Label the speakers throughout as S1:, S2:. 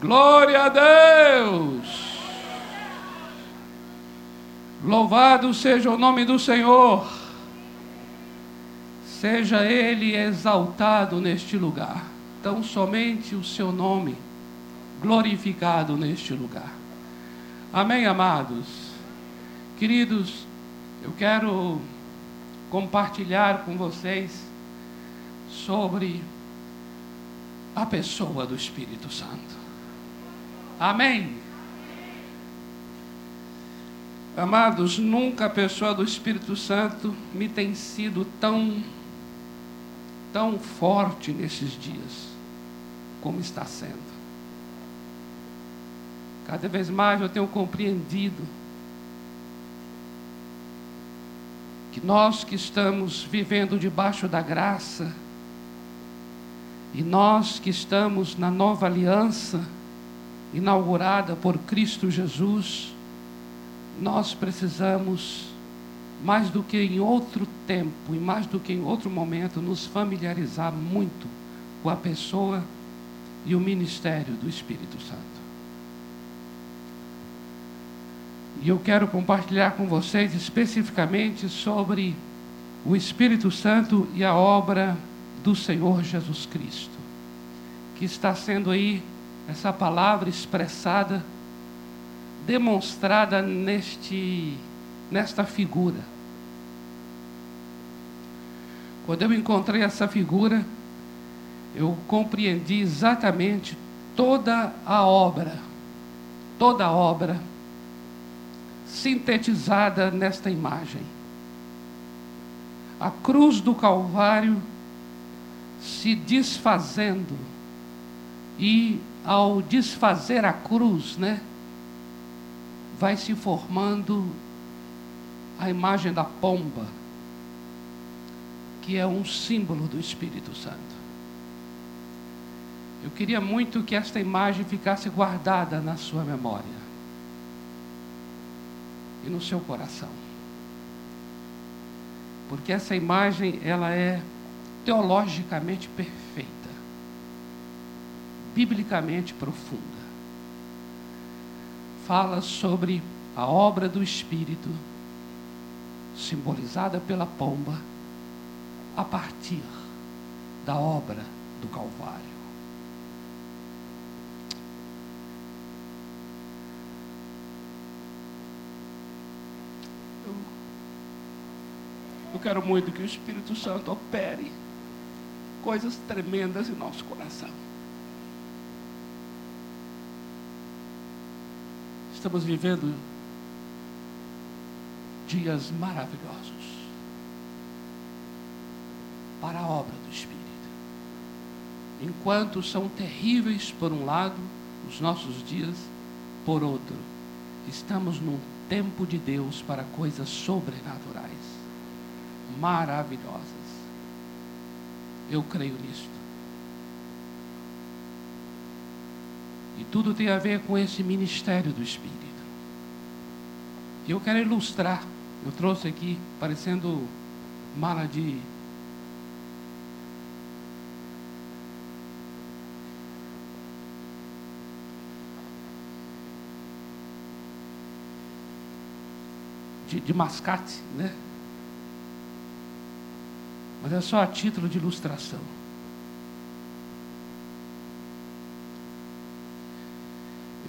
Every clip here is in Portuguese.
S1: Glória a Deus! Louvado seja o nome do Senhor. Seja Ele exaltado neste lugar. Tão somente o seu nome glorificado neste lugar. Amém, amados? Queridos, eu quero compartilhar com vocês sobre a pessoa do Espírito Santo. Amém? Amados, nunca a pessoa do Espírito Santo me tem sido tão, tão forte nesses dias como está sendo. Cada vez mais eu tenho compreendido que nós que estamos vivendo debaixo da graça, e nós que estamos na nova aliança, inaugurada por Cristo Jesus, nós precisamos, mais do que em outro tempo e mais do que em outro momento, nos familiarizar muito com a pessoa e o ministério do Espírito Santo. E eu quero compartilhar com vocês especificamente sobre o Espírito Santo e a obra do Senhor Jesus Cristo, que está sendo aí essa palavra expressada, demonstrada neste, nesta figura. Quando eu encontrei essa figura, eu compreendi exatamente toda a obra, toda a obra sintetizada nesta imagem. A cruz do Calvário se desfazendo e ao desfazer a cruz, né, vai se formando a imagem da pomba, que é um símbolo do Espírito Santo. Eu queria muito que esta imagem ficasse guardada na sua memória e no seu coração. Porque essa imagem, ela é teologicamente perfeita, biblicamente profunda. Fala sobre a obra do Espírito, simbolizada pela pomba, a partir da obra do Calvário. Eu quero muito que o Espírito Santo opere coisas tremendas em nosso coração. Estamos vivendo dias maravilhosos para a obra do Espírito. Enquanto são terríveis por um lado os nossos dias, por outro, estamos num tempo de Deus para coisas sobrenaturais maravilhosas. Eu creio nisto. E tudo tem a ver com esse ministério do Espírito. E eu quero ilustrar. Eu trouxe aqui, parecendo mala de. De, de mascate, né? mas é só a título de ilustração.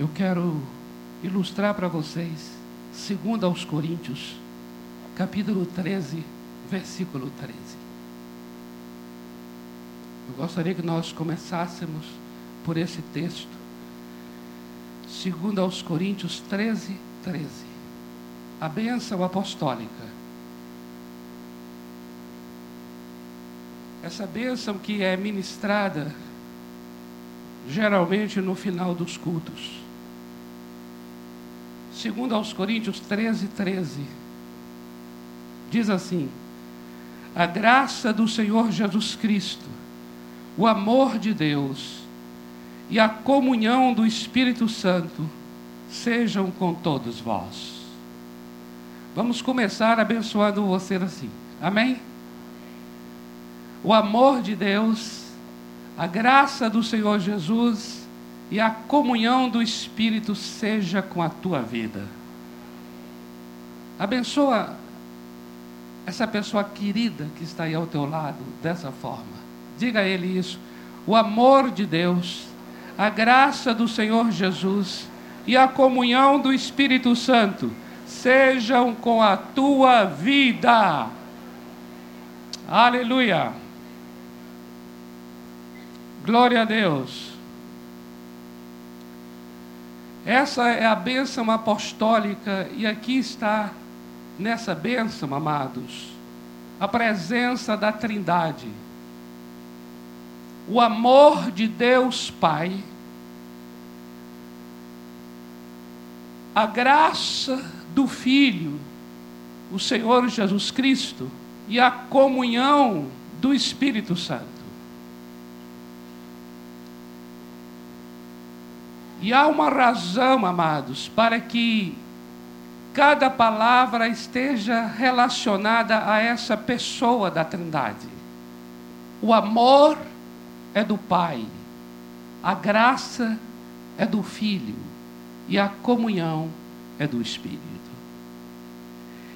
S1: Eu quero ilustrar para vocês, segundo aos Coríntios, capítulo 13, versículo 13. Eu gostaria que nós começássemos por esse texto. Segundo aos Coríntios 13, 13. A bênção apostólica Essa bênção que é ministrada geralmente no final dos cultos. Segundo aos Coríntios 13, 13, diz assim: A graça do Senhor Jesus Cristo, o amor de Deus e a comunhão do Espírito Santo sejam com todos vós. Vamos começar abençoando você assim. Amém? o amor de Deus, a graça do Senhor Jesus e a comunhão do Espírito seja com a tua vida. Abençoa essa pessoa querida que está aí ao teu lado dessa forma. Diga a ele isso. O amor de Deus, a graça do Senhor Jesus e a comunhão do Espírito Santo sejam com a tua vida. Aleluia. Glória a Deus. Essa é a bênção apostólica, e aqui está, nessa bênção, amados, a presença da Trindade. O amor de Deus Pai, a graça do Filho, o Senhor Jesus Cristo, e a comunhão do Espírito Santo. E há uma razão, amados, para que cada palavra esteja relacionada a essa pessoa da Trindade. O amor é do Pai, a graça é do Filho e a comunhão é do Espírito.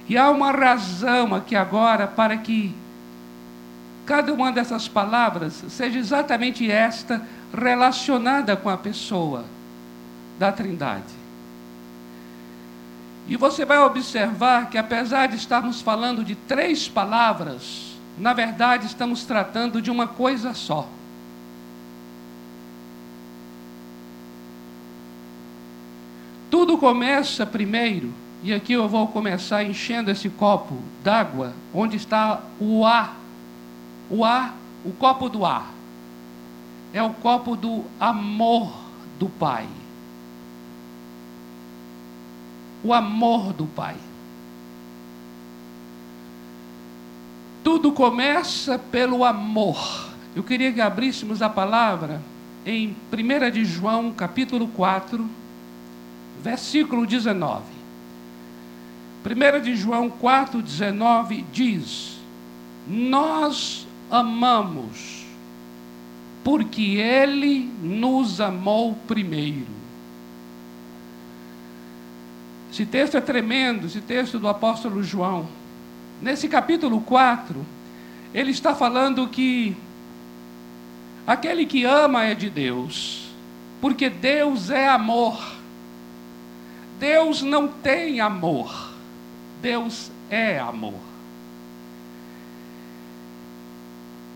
S1: E há uma razão aqui agora para que cada uma dessas palavras seja exatamente esta relacionada com a pessoa da Trindade. E você vai observar que, apesar de estarmos falando de três palavras, na verdade estamos tratando de uma coisa só. Tudo começa primeiro, e aqui eu vou começar enchendo esse copo d'água, onde está o ar. O ar, o copo do ar. É o copo do amor do Pai o amor do Pai. Tudo começa pelo amor. Eu queria que abríssemos a palavra em 1 de João, capítulo 4, versículo 19. 1 de João 4, 19 diz: Nós amamos, porque Ele nos amou primeiro. Esse texto é tremendo, esse texto do apóstolo João. Nesse capítulo 4, ele está falando que aquele que ama é de Deus, porque Deus é amor. Deus não tem amor, Deus é amor.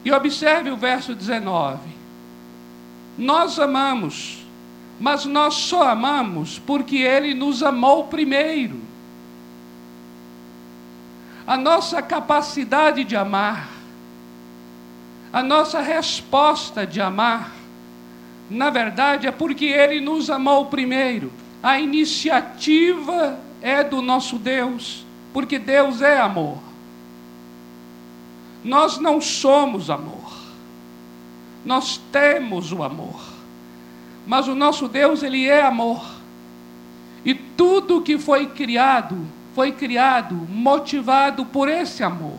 S1: E observe o verso 19: Nós amamos mas nós só amamos porque Ele nos amou primeiro. A nossa capacidade de amar, a nossa resposta de amar, na verdade é porque Ele nos amou primeiro. A iniciativa é do nosso Deus, porque Deus é amor. Nós não somos amor, nós temos o amor. Mas o nosso Deus, ele é amor. E tudo que foi criado, foi criado motivado por esse amor.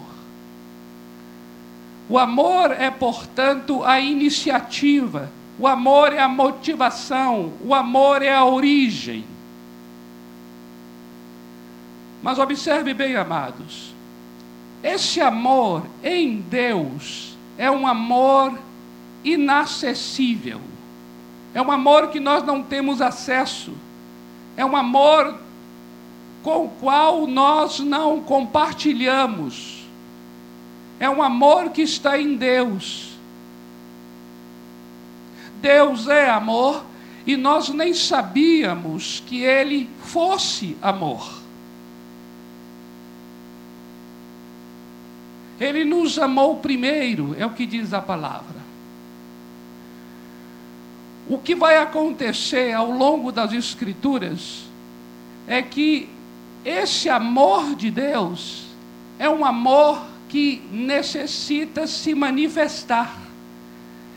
S1: O amor é, portanto, a iniciativa, o amor é a motivação, o amor é a origem. Mas observe bem, amados, esse amor em Deus é um amor inacessível. É um amor que nós não temos acesso. É um amor com o qual nós não compartilhamos. É um amor que está em Deus. Deus é amor e nós nem sabíamos que Ele fosse amor. Ele nos amou primeiro, é o que diz a palavra. O que vai acontecer ao longo das Escrituras é que esse amor de Deus é um amor que necessita se manifestar,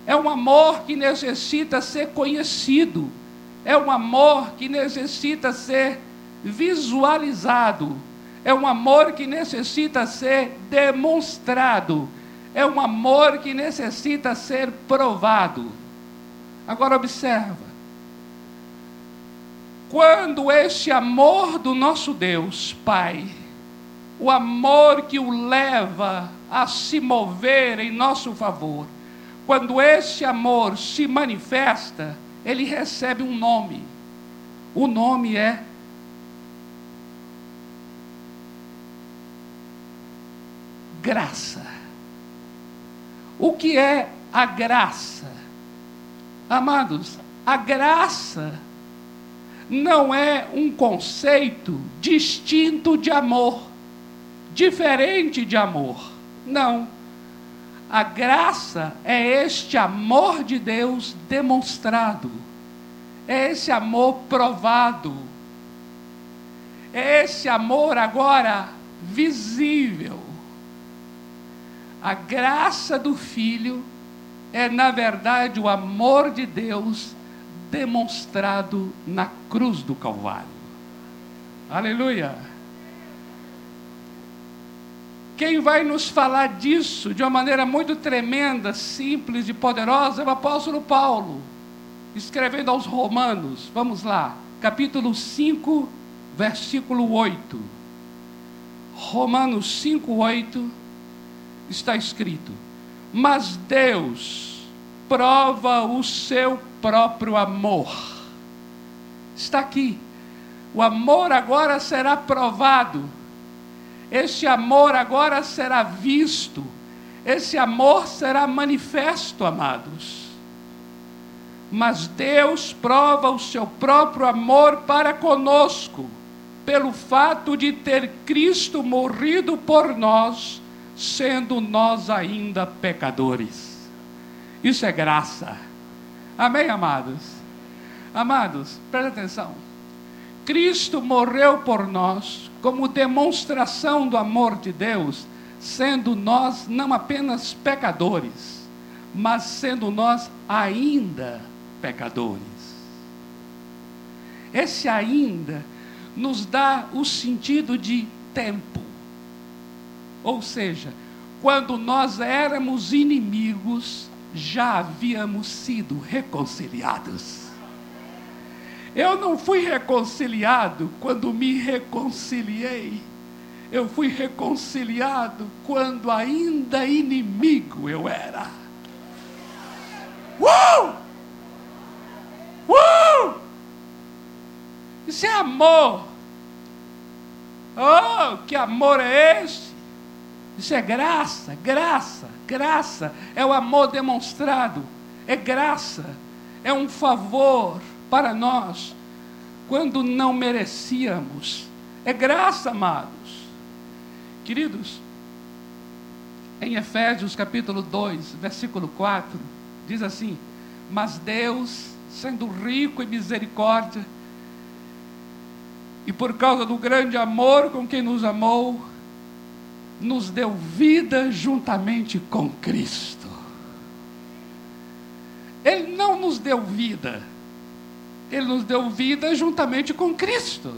S1: é um amor que necessita ser conhecido, é um amor que necessita ser visualizado, é um amor que necessita ser demonstrado, é um amor que necessita ser provado. Agora observa. quando esse amor do nosso Deus, Pai, o amor que o leva a se mover em nosso favor, quando esse amor se manifesta, ele recebe um nome. O nome é graça. O que é a graça? Amados, a graça não é um conceito distinto de amor, diferente de amor. Não. A graça é este amor de Deus demonstrado, é esse amor provado, é esse amor agora visível. A graça do Filho é, na verdade, o amor de Deus demonstrado na cruz do Calvário. Aleluia! Quem vai nos falar disso de uma maneira muito tremenda, simples e poderosa é o apóstolo Paulo, escrevendo aos Romanos. Vamos lá, capítulo 5, versículo 8. Romanos 5, 8 está escrito: Mas Deus prova o seu próprio amor. Está aqui. O amor agora será provado. Este amor agora será visto. Esse amor será manifesto, amados. Mas Deus prova o seu próprio amor para conosco, pelo fato de ter Cristo morrido por nós, sendo nós ainda pecadores. Isso é graça. Amém, amados? Amados, presta atenção. Cristo morreu por nós como demonstração do amor de Deus, sendo nós não apenas pecadores, mas sendo nós ainda pecadores. Esse ainda nos dá o sentido de tempo. Ou seja, quando nós éramos inimigos, já havíamos sido reconciliados. Eu não fui reconciliado quando me reconciliei. Eu fui reconciliado quando ainda inimigo eu era. Uh! Uh! Isso é amor. Oh, que amor é esse? Isso é graça, graça, graça. É o amor demonstrado. É graça. É um favor para nós quando não merecíamos. É graça, amados. Queridos, em Efésios capítulo 2, versículo 4, diz assim: Mas Deus, sendo rico em misericórdia, e por causa do grande amor com quem nos amou, nos deu vida juntamente com Cristo. Ele não nos deu vida, ele nos deu vida juntamente com Cristo.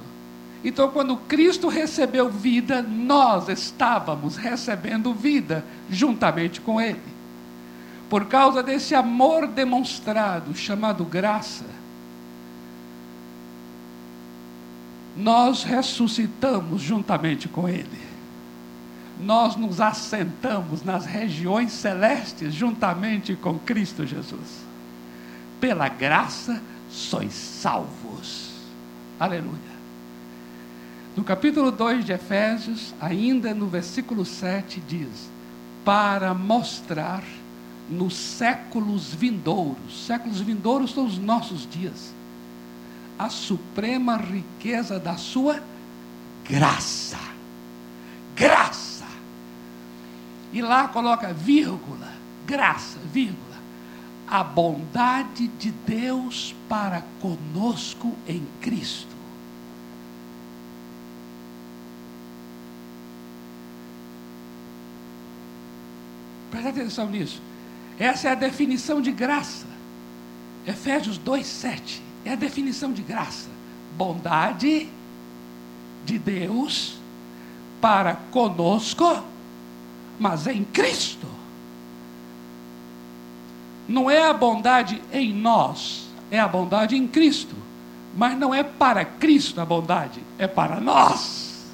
S1: Então, quando Cristo recebeu vida, nós estávamos recebendo vida juntamente com Ele. Por causa desse amor demonstrado, chamado graça, nós ressuscitamos juntamente com Ele nós nos assentamos nas regiões celestes juntamente com Cristo Jesus. Pela graça sois salvos. Aleluia. No capítulo 2 de Efésios, ainda no versículo 7, diz: Para mostrar nos séculos vindouros, séculos vindouros são os nossos dias, a suprema riqueza da sua graça. Graça e lá coloca vírgula, graça, vírgula. A bondade de Deus para conosco em Cristo. Presta atenção nisso. Essa é a definição de graça. Efésios 2,7 é a definição de graça. Bondade de Deus para conosco mas em Cristo. Não é a bondade em nós, é a bondade em Cristo. Mas não é para Cristo a bondade, é para nós.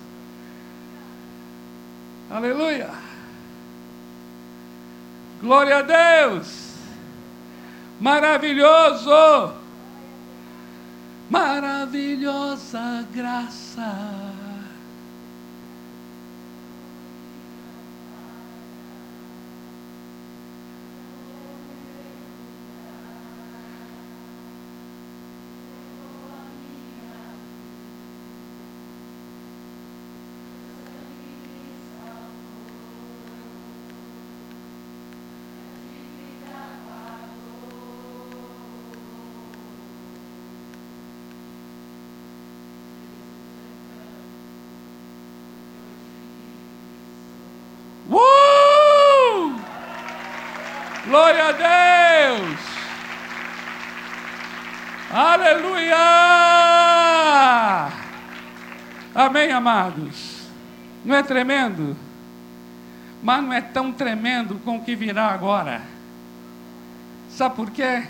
S1: Aleluia. Glória a Deus. Maravilhoso. Maravilhosa graça. Glória a Deus! Aleluia! Amém, amados? Não é tremendo? Mas não é tão tremendo com o que virá agora. Sabe por quê?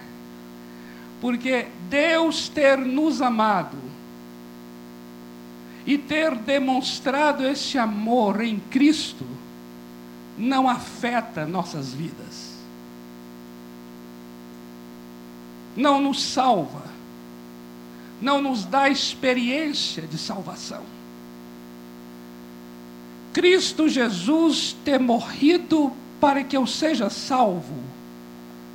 S1: Porque Deus ter nos amado e ter demonstrado esse amor em Cristo não afeta nossas vidas. Não nos salva, não nos dá experiência de salvação. Cristo Jesus ter morrido para que eu seja salvo,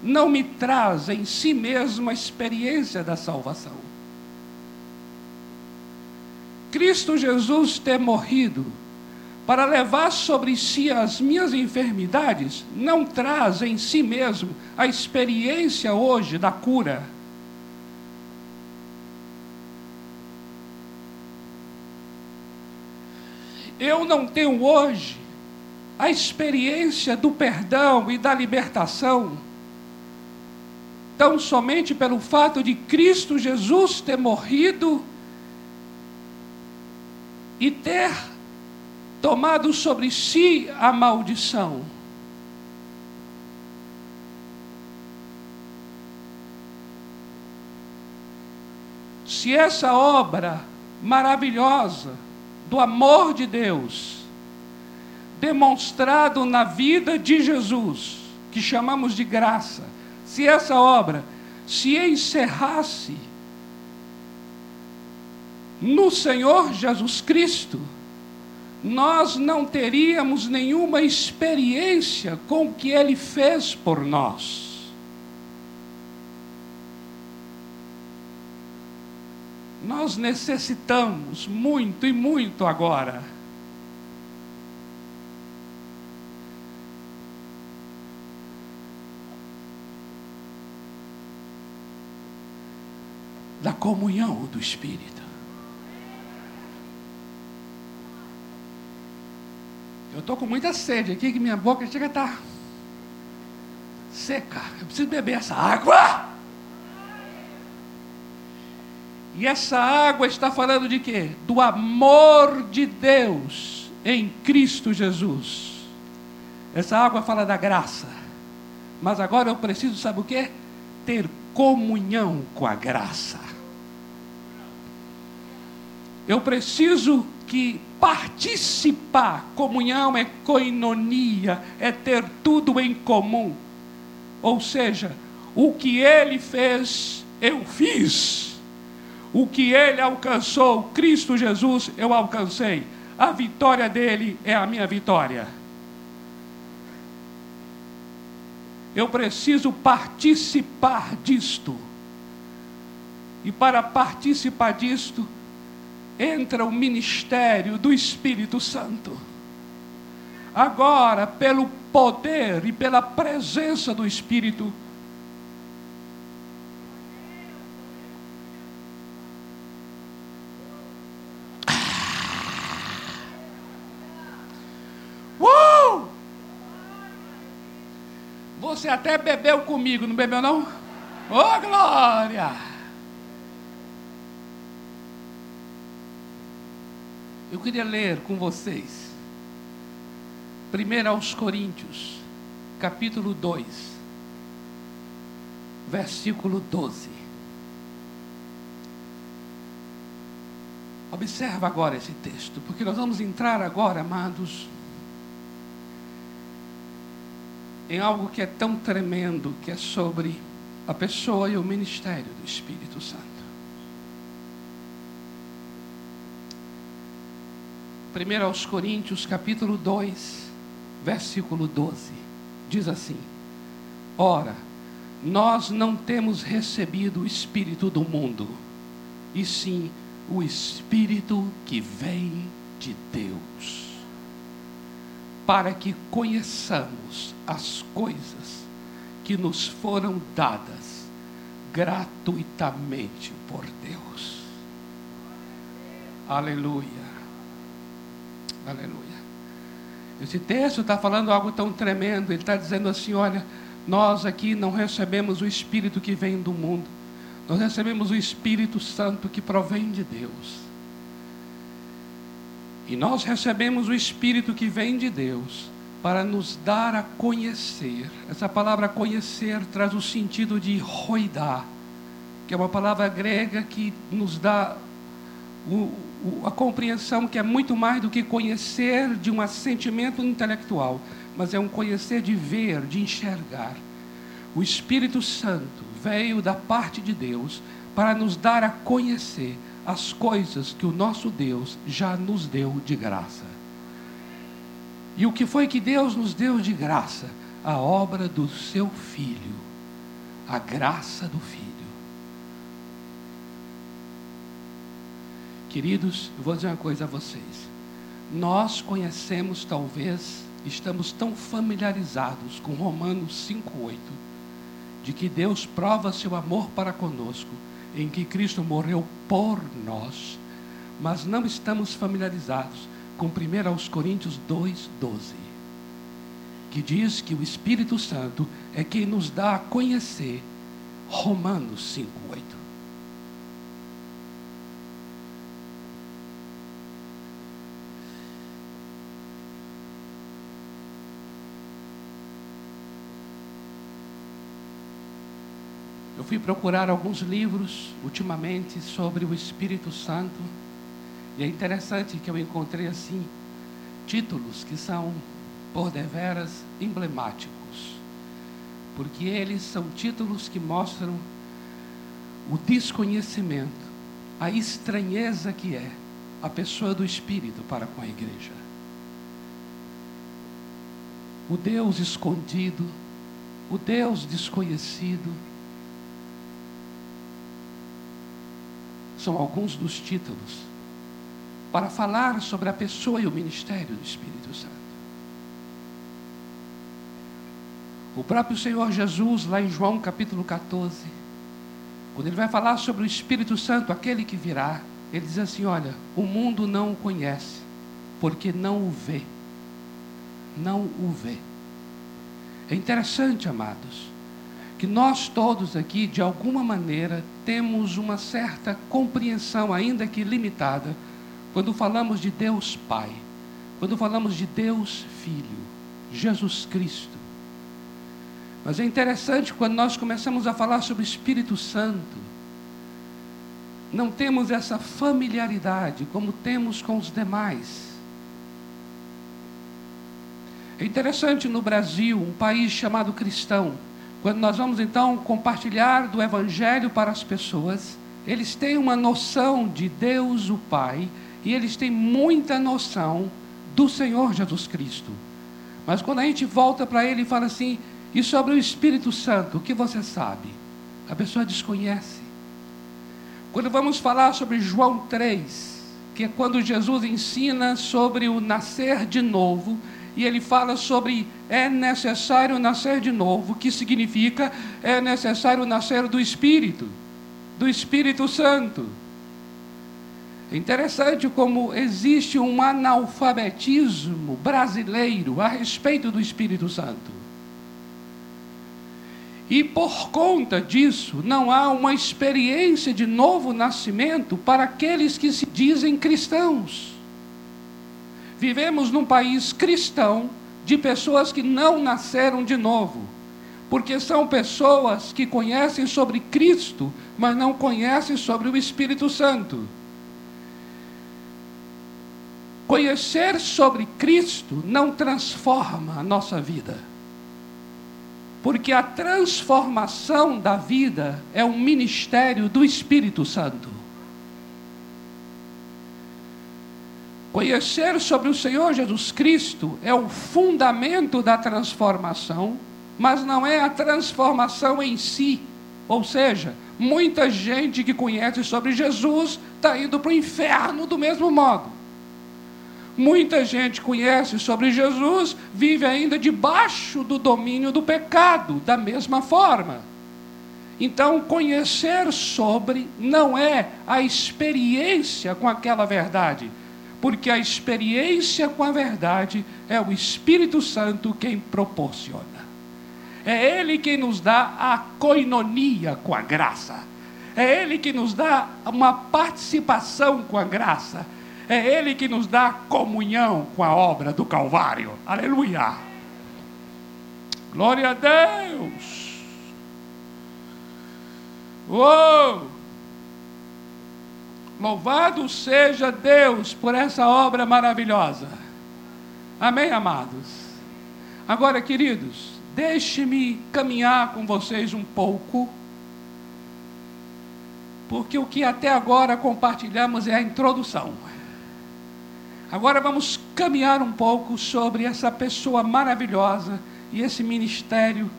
S1: não me traz em si mesmo a experiência da salvação. Cristo Jesus ter morrido para levar sobre si as minhas enfermidades, não traz em si mesmo a experiência hoje da cura. Eu não tenho hoje a experiência do perdão e da libertação, tão somente pelo fato de Cristo Jesus ter morrido e ter tomado sobre si a maldição. Se essa obra maravilhosa do amor de Deus, demonstrado na vida de Jesus, que chamamos de graça, se essa obra se encerrasse no Senhor Jesus Cristo, nós não teríamos nenhuma experiência com o que Ele fez por nós. Nós necessitamos muito e muito agora. Da comunhão do Espírito. Eu estou com muita sede aqui, que minha boca chega a estar tá seca. Eu preciso beber essa água. E essa água está falando de quê? Do amor de Deus em Cristo Jesus. Essa água fala da graça. Mas agora eu preciso, sabe o quê? Ter comunhão com a graça. Eu preciso que participar, comunhão é coinonia, é ter tudo em comum. Ou seja, o que ele fez, eu fiz. O que ele alcançou, Cristo Jesus, eu alcancei. A vitória dele é a minha vitória. Eu preciso participar disto. E para participar disto, entra o ministério do Espírito Santo. Agora, pelo poder e pela presença do Espírito, Uh! Você até bebeu comigo, não bebeu não? Ô oh, glória! Eu queria ler com vocês, 1 aos Coríntios, capítulo 2, versículo 12. Observa agora esse texto, porque nós vamos entrar agora, amados, em algo que é tão tremendo, que é sobre a pessoa e o ministério do Espírito Santo. 1 aos Coríntios, capítulo 2, versículo 12, diz assim: Ora, nós não temos recebido o Espírito do mundo, e sim o Espírito que vem de Deus para que conheçamos as coisas que nos foram dadas gratuitamente por Deus. Aleluia. Aleluia. Esse texto está falando algo tão tremendo. Ele está dizendo assim: olha, nós aqui não recebemos o Espírito que vem do mundo, nós recebemos o Espírito Santo que provém de Deus. E nós recebemos o Espírito que vem de Deus para nos dar a conhecer. Essa palavra conhecer traz o sentido de roidar, que é uma palavra grega que nos dá o, a compreensão que é muito mais do que conhecer de um assentimento intelectual, mas é um conhecer de ver, de enxergar. O Espírito Santo veio da parte de Deus para nos dar a conhecer as coisas que o nosso Deus já nos deu de graça. E o que foi que Deus nos deu de graça? A obra do seu Filho, a graça do Filho. Queridos, eu vou dizer uma coisa a vocês. Nós conhecemos, talvez, estamos tão familiarizados com Romanos 5,8, de que Deus prova seu amor para conosco em que Cristo morreu por nós, mas não estamos familiarizados com 1 aos Coríntios 2:12, que diz que o Espírito Santo é quem nos dá a conhecer Romanos 5:8. Fui procurar alguns livros ultimamente sobre o Espírito Santo e é interessante que eu encontrei assim títulos que são por deveras emblemáticos, porque eles são títulos que mostram o desconhecimento, a estranheza que é a pessoa do Espírito para com a igreja. O Deus escondido, o Deus desconhecido, são alguns dos títulos para falar sobre a pessoa e o ministério do Espírito Santo. O próprio Senhor Jesus, lá em João capítulo 14, quando ele vai falar sobre o Espírito Santo, aquele que virá, ele diz assim: Olha, o mundo não o conhece, porque não o vê. Não o vê. É interessante, amados, que nós todos aqui, de alguma maneira, temos uma certa compreensão, ainda que limitada, quando falamos de Deus Pai, quando falamos de Deus Filho, Jesus Cristo. Mas é interessante quando nós começamos a falar sobre o Espírito Santo, não temos essa familiaridade como temos com os demais. É interessante no Brasil, um país chamado cristão, quando nós vamos então compartilhar do Evangelho para as pessoas, eles têm uma noção de Deus o Pai e eles têm muita noção do Senhor Jesus Cristo. Mas quando a gente volta para ele e fala assim, e sobre o Espírito Santo, o que você sabe? A pessoa desconhece. Quando vamos falar sobre João 3, que é quando Jesus ensina sobre o nascer de novo, e ele fala sobre é necessário nascer de novo, que significa é necessário nascer do Espírito, do Espírito Santo. É interessante como existe um analfabetismo brasileiro a respeito do Espírito Santo. E por conta disso, não há uma experiência de novo nascimento para aqueles que se dizem cristãos. Vivemos num país cristão de pessoas que não nasceram de novo, porque são pessoas que conhecem sobre Cristo, mas não conhecem sobre o Espírito Santo. Conhecer sobre Cristo não transforma a nossa vida. Porque a transformação da vida é um ministério do Espírito Santo. Conhecer sobre o Senhor Jesus Cristo é o fundamento da transformação, mas não é a transformação em si. Ou seja, muita gente que conhece sobre Jesus está indo para o inferno do mesmo modo. Muita gente conhece sobre Jesus, vive ainda debaixo do domínio do pecado, da mesma forma. Então, conhecer sobre não é a experiência com aquela verdade, porque a experiência com a verdade é o Espírito Santo quem proporciona. É Ele quem nos dá a coinonia com a graça. É Ele que nos dá uma participação com a graça é Ele que nos dá comunhão com a obra do Calvário. Aleluia. Glória a Deus. Uou! Louvado seja Deus por essa obra maravilhosa. Amém, amados? Agora, queridos, deixe-me caminhar com vocês um pouco, porque o que até agora compartilhamos é a introdução. Agora vamos caminhar um pouco sobre essa pessoa maravilhosa e esse ministério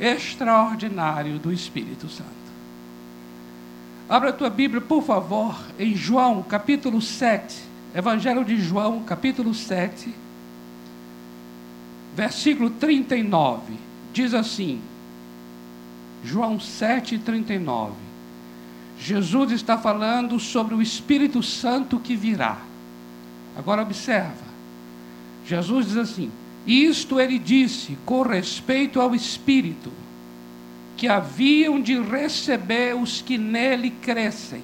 S1: extraordinário do Espírito Santo. Abra a tua Bíblia, por favor, em João, capítulo 7. Evangelho de João, capítulo 7, versículo 39. Diz assim: João 7, 39. Jesus está falando sobre o Espírito Santo que virá. Agora observa. Jesus diz assim: Isto ele disse com respeito ao Espírito, que haviam de receber os que nele crescem,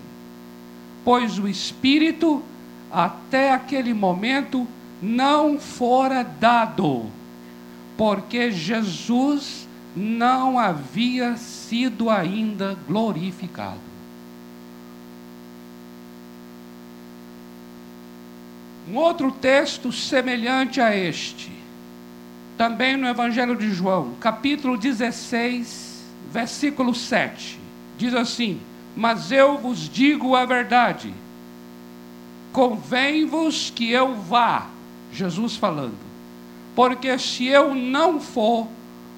S1: pois o Espírito, até aquele momento, não fora dado, porque Jesus não havia sido ainda glorificado. Um outro texto semelhante a este, também no Evangelho de João, capítulo 16, versículo 7, diz assim: Mas eu vos digo a verdade, convém-vos que eu vá, Jesus falando, porque se eu não for,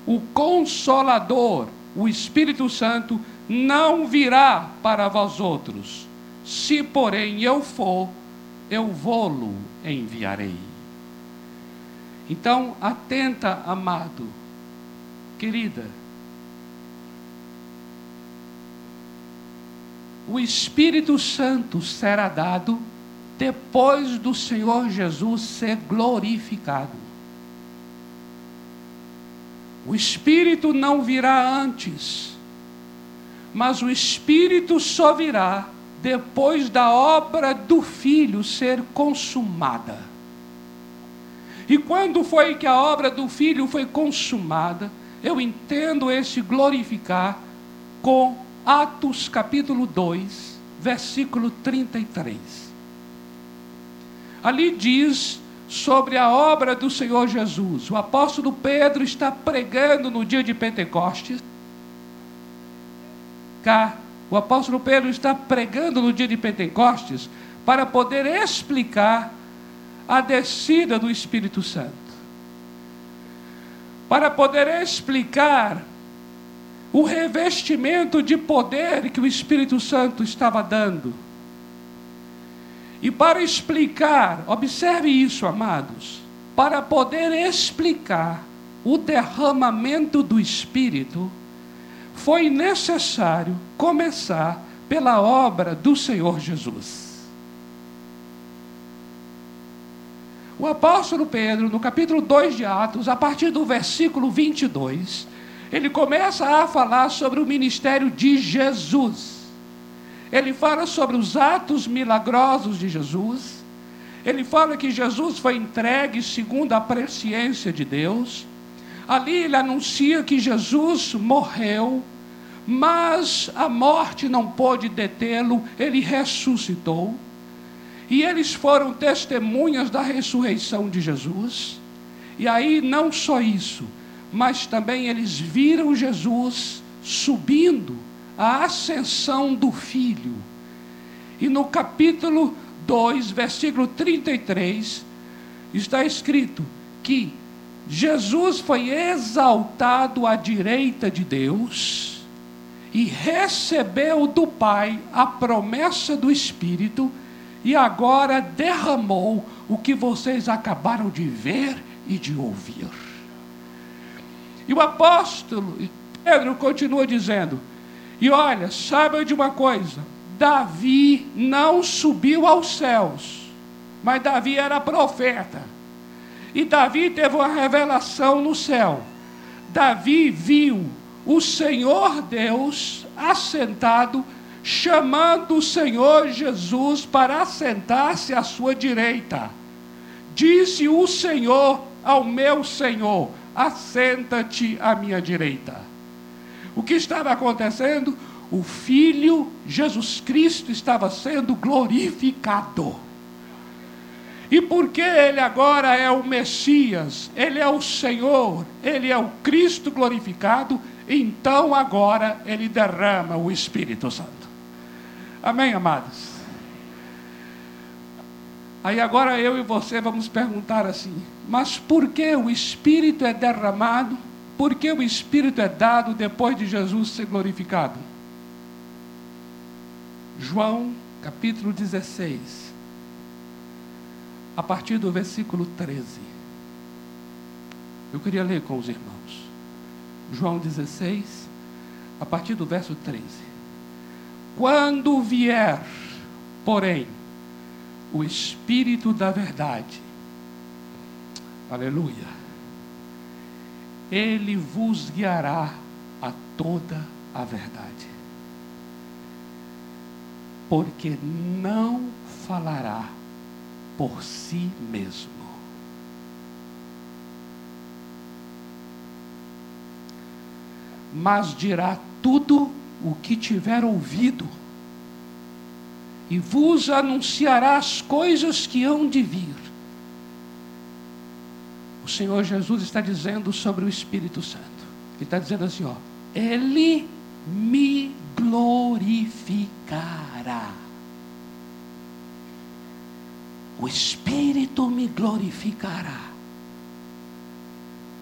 S1: o Consolador, o Espírito Santo, não virá para vós outros. Se, porém, eu for, eu vou-lo enviarei. Então, atenta, amado, querida. O Espírito Santo será dado depois do Senhor Jesus ser glorificado. O Espírito não virá antes, mas o Espírito só virá depois da obra do filho ser consumada. E quando foi que a obra do filho foi consumada? Eu entendo esse glorificar com Atos capítulo 2, versículo 33. Ali diz sobre a obra do Senhor Jesus. O apóstolo Pedro está pregando no dia de Pentecostes. Cá o apóstolo Pedro está pregando no dia de Pentecostes para poder explicar a descida do Espírito Santo. Para poder explicar o revestimento de poder que o Espírito Santo estava dando. E para explicar, observe isso, amados, para poder explicar o derramamento do Espírito, foi necessário começar pela obra do Senhor Jesus. O apóstolo Pedro, no capítulo 2 de Atos, a partir do versículo 22, ele começa a falar sobre o ministério de Jesus. Ele fala sobre os atos milagrosos de Jesus. Ele fala que Jesus foi entregue segundo a presciência de Deus. Ali ele anuncia que Jesus morreu, mas a morte não pôde detê-lo, ele ressuscitou. E eles foram testemunhas da ressurreição de Jesus. E aí, não só isso, mas também eles viram Jesus subindo a ascensão do Filho. E no capítulo 2, versículo 33, está escrito que Jesus foi exaltado à direita de Deus e recebeu do Pai a promessa do Espírito e agora derramou o que vocês acabaram de ver e de ouvir. E o apóstolo Pedro continua dizendo: e olha, sabe de uma coisa? Davi não subiu aos céus, mas Davi era profeta. E Davi teve uma revelação no céu. Davi viu o Senhor Deus assentado, chamando o Senhor Jesus para assentar-se à sua direita. Disse o Senhor ao meu Senhor: Assenta-te à minha direita. O que estava acontecendo? O Filho Jesus Cristo estava sendo glorificado. E porque ele agora é o Messias, ele é o Senhor, ele é o Cristo glorificado, então agora ele derrama o Espírito Santo. Amém, amados? Aí agora eu e você vamos perguntar assim: mas por que o Espírito é derramado por que o Espírito é dado depois de Jesus ser glorificado? João capítulo 16, a partir do versículo 13. Eu queria ler com os irmãos. João 16, a partir do verso 13. Quando vier, porém, o Espírito da Verdade, aleluia ele vos guiará a toda a verdade. Porque não falará por si mesmo. Mas dirá tudo o que tiver ouvido, e vos anunciará as coisas que hão de vir o Senhor Jesus está dizendo sobre o Espírito Santo. Ele está dizendo assim: ó, Ele me glorificará. O Espírito me glorificará,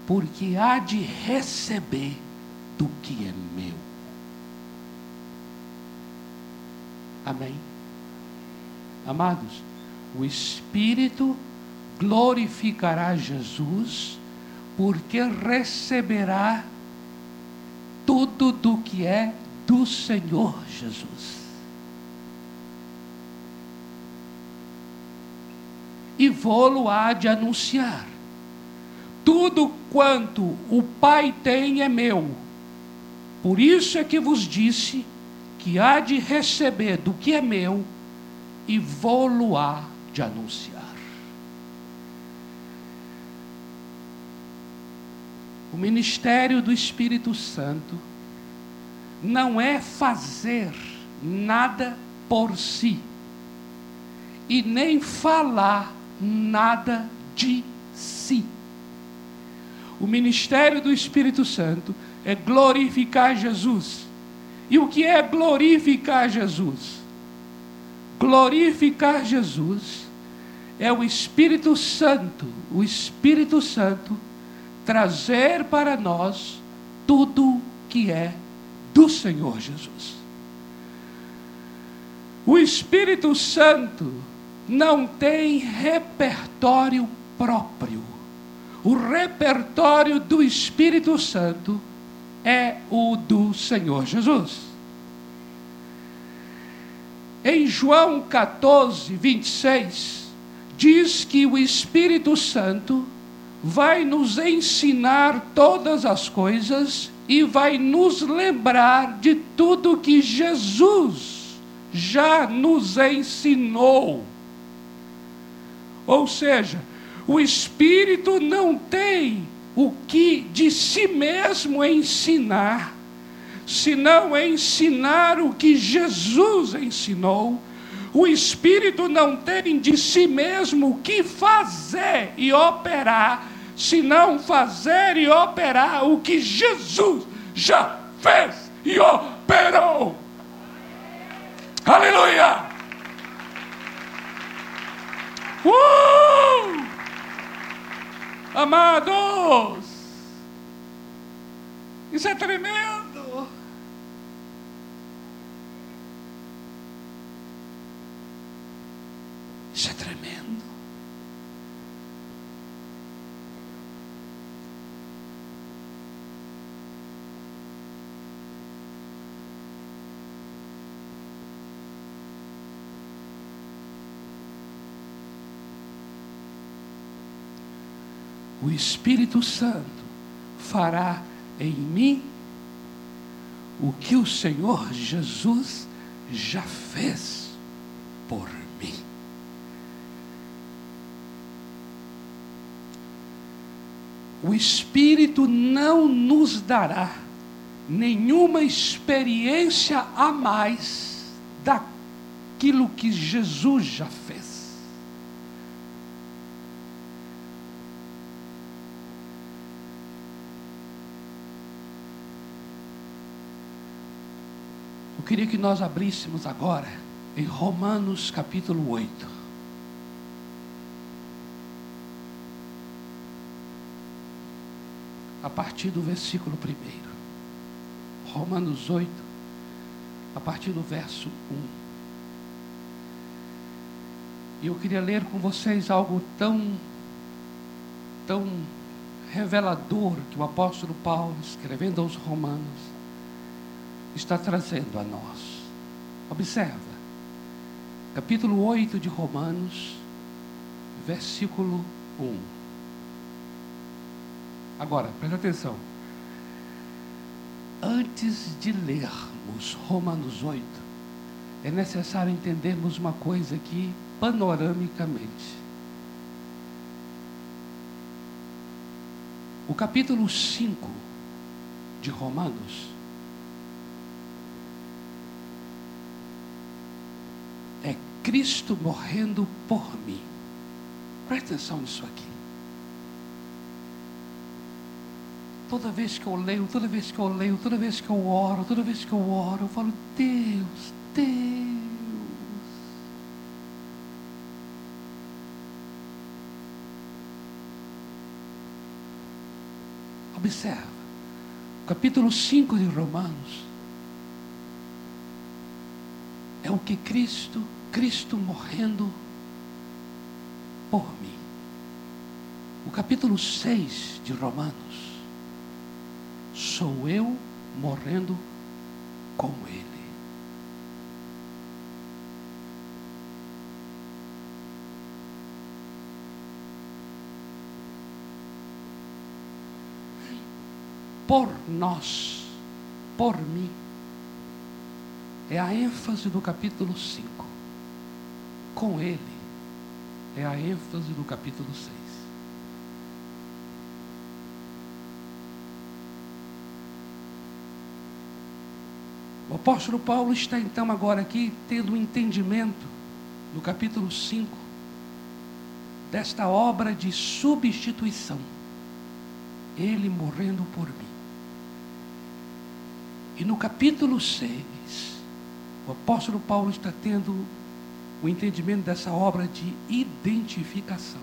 S1: porque há de receber do que é meu. Amém? Amados, o Espírito glorificará Jesus, porque receberá tudo do que é do Senhor Jesus. E vou-lo há de anunciar. Tudo quanto o Pai tem é meu. Por isso é que vos disse que há de receber do que é meu e vou-lo há de anunciar. O ministério do Espírito Santo não é fazer nada por si e nem falar nada de si. O ministério do Espírito Santo é glorificar Jesus. E o que é glorificar Jesus? Glorificar Jesus é o Espírito Santo, o Espírito Santo trazer para nós tudo que é do Senhor Jesus. O Espírito Santo não tem repertório próprio. O repertório do Espírito Santo é o do Senhor Jesus. Em João 14, 26, diz que o Espírito Santo vai nos ensinar todas as coisas e vai nos lembrar de tudo que Jesus já nos ensinou. Ou seja, o Espírito não tem o que de si mesmo ensinar, senão ensinar o que Jesus ensinou, o Espírito não tem de si mesmo o que fazer e operar, senão fazer e operar o que Jesus já fez e operou. Aleluia! Uh! Amados, isso é tremendo. Espírito Santo fará em mim o que o Senhor Jesus já fez por mim. O Espírito não nos dará nenhuma experiência a mais daquilo que Jesus já fez. Eu queria que nós abríssemos agora em Romanos capítulo 8. A partir do versículo 1. Romanos 8, a partir do verso 1. E eu queria ler com vocês algo tão, tão revelador que o apóstolo Paulo, escrevendo aos Romanos, está trazendo a nós. Observa, capítulo 8 de Romanos, versículo 1. Agora, preste atenção. Antes de lermos Romanos 8, é necessário entendermos uma coisa aqui panoramicamente. O capítulo 5 de Romanos Cristo morrendo por mim. Presta atenção nisso aqui. Toda vez que eu leio, toda vez que eu leio, toda vez que eu oro, toda vez que eu oro, eu falo, Deus, Deus. Observa, capítulo 5 de Romanos é o que Cristo Cristo morrendo por mim. O capítulo 6 de Romanos, sou eu morrendo com Ele. Por nós, por mim, é a ênfase do capítulo 5 com Ele é a ênfase do capítulo 6. O apóstolo Paulo está então agora aqui tendo um entendimento no capítulo 5 desta obra de substituição. Ele morrendo por mim. E no capítulo 6, o apóstolo Paulo está tendo o entendimento dessa obra de identificação.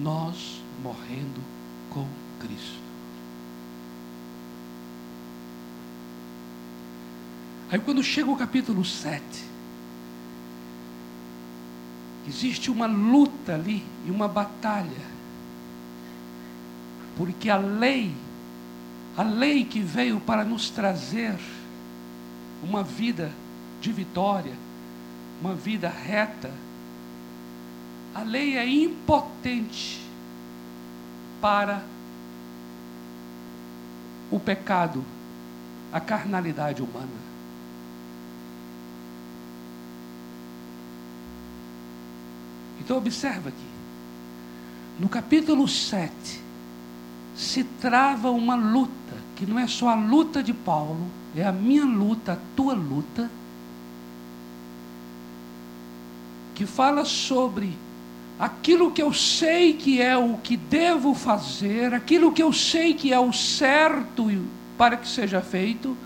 S1: Nós morrendo com Cristo. Aí quando chega o capítulo 7, existe uma luta ali e uma batalha. Porque a lei, a lei que veio para nos trazer uma vida de vitória, uma vida reta, a lei é impotente para o pecado, a carnalidade humana. Então observa aqui. No capítulo 7 se trava uma luta, que não é só a luta de Paulo, é a minha luta, a tua luta que fala sobre aquilo que eu sei que é o que devo fazer, aquilo que eu sei que é o certo para que seja feito,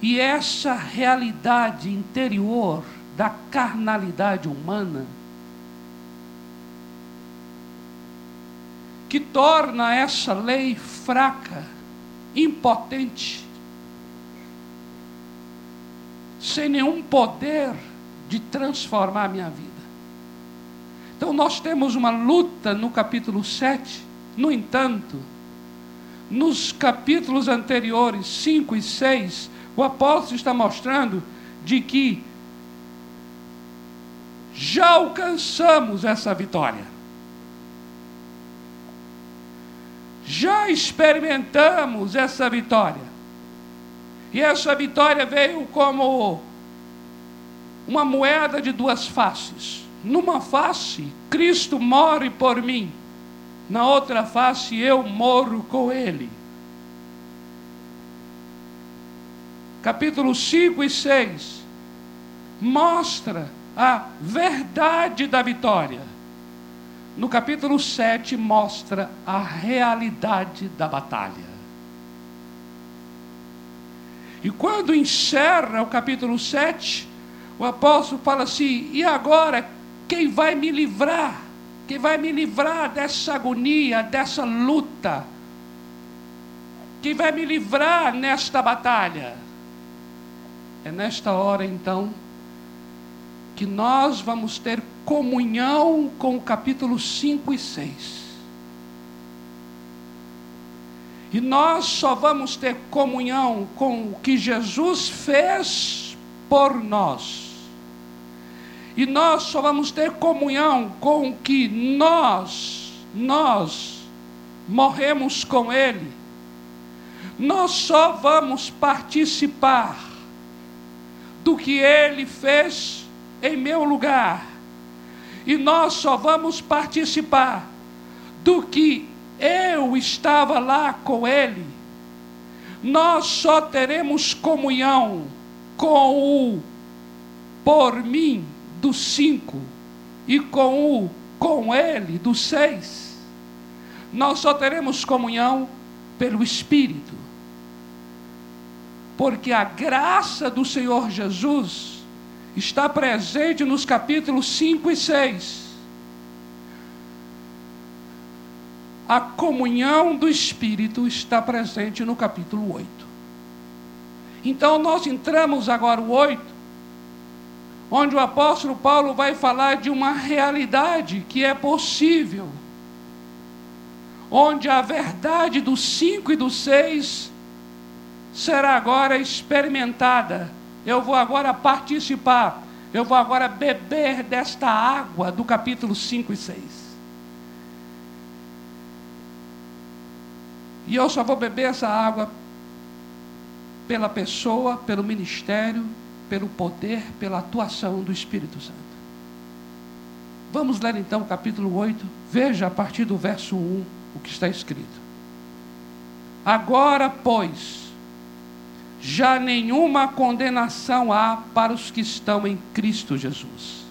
S1: e essa realidade interior da carnalidade humana, que torna essa lei fraca, impotente, sem nenhum poder de transformar a minha vida. Então nós temos uma luta no capítulo 7, no entanto, nos capítulos anteriores, 5 e 6, o apóstolo está mostrando de que já alcançamos essa vitória. Já experimentamos essa vitória. E essa vitória veio como uma moeda de duas faces. Numa face, Cristo morre por mim. Na outra face, eu morro com Ele. Capítulo 5 e 6 mostra a verdade da vitória. No capítulo 7 mostra a realidade da batalha. E quando encerra o capítulo 7, o apóstolo fala assim: e agora quem vai me livrar? Quem vai me livrar dessa agonia, dessa luta? Quem vai me livrar nesta batalha? É nesta hora então que nós vamos ter comunhão com o capítulo 5 e 6. E nós só vamos ter comunhão com o que Jesus fez por nós e nós só vamos ter comunhão com o que nós, nós morremos com Ele. Nós só vamos participar do que Ele fez em meu lugar. E nós só vamos participar do que eu estava lá com Ele. Nós só teremos comunhão com o por mim do 5 e com o com ele do 6, nós só teremos comunhão pelo Espírito. Porque a graça do Senhor Jesus está presente nos capítulos 5 e 6. A comunhão do Espírito está presente no capítulo 8. Então nós entramos agora o 8 onde o apóstolo Paulo vai falar de uma realidade que é possível, onde a verdade do 5 e do 6 será agora experimentada. Eu vou agora participar, eu vou agora beber desta água do capítulo 5 e 6. E eu só vou beber essa água pela pessoa, pelo ministério pelo poder, pela atuação do Espírito Santo. Vamos ler então o capítulo 8, veja a partir do verso 1 o que está escrito. Agora, pois, já nenhuma condenação há para os que estão em Cristo Jesus.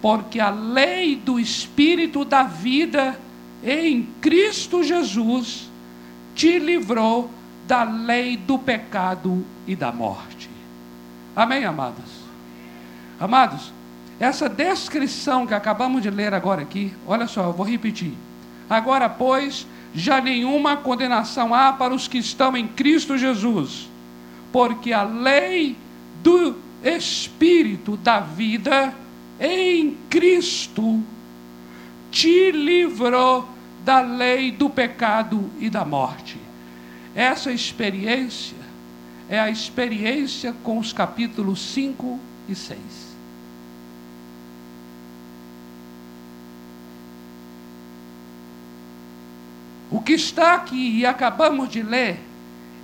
S1: Porque a lei do Espírito da vida em Cristo Jesus te livrou da lei do pecado e da morte. Amém, amados? Amados, essa descrição que acabamos de ler agora aqui, olha só, eu vou repetir. Agora, pois, já nenhuma condenação há para os que estão em Cristo Jesus, porque a lei do Espírito da vida em Cristo te livrou da lei do pecado e da morte. Essa experiência é a experiência com os capítulos 5 e 6. O que está aqui e acabamos de ler,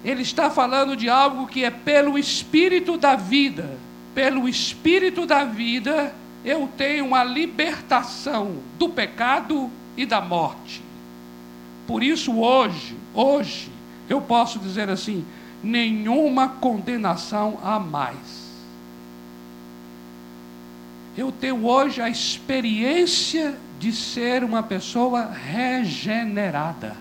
S1: ele está falando de algo que é pelo espírito da vida. Pelo espírito da vida, eu tenho a libertação do pecado e da morte. Por isso, hoje, hoje, eu posso dizer assim: nenhuma condenação a mais. Eu tenho hoje a experiência de ser uma pessoa regenerada.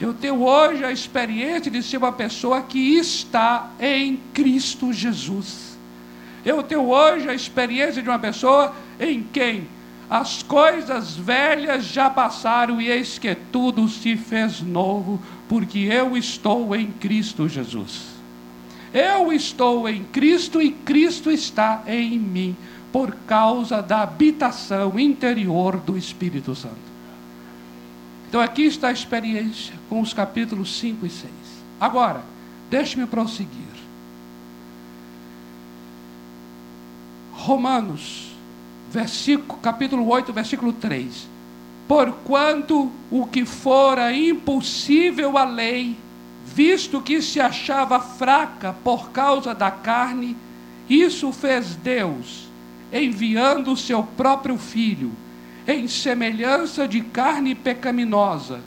S1: Eu tenho hoje a experiência de ser uma pessoa que está em Cristo Jesus. Eu tenho hoje a experiência de uma pessoa em quem as coisas velhas já passaram e eis que tudo se fez novo, porque eu estou em Cristo Jesus. Eu estou em Cristo e Cristo está em mim, por causa da habitação interior do Espírito Santo. Então aqui está a experiência com os capítulos 5 e 6. Agora, deixe-me prosseguir. Romanos, versículo, capítulo 8, versículo 3. Porquanto o que fora impossível à lei, visto que se achava fraca por causa da carne, isso fez Deus, enviando o seu próprio Filho, em semelhança de carne pecaminosa,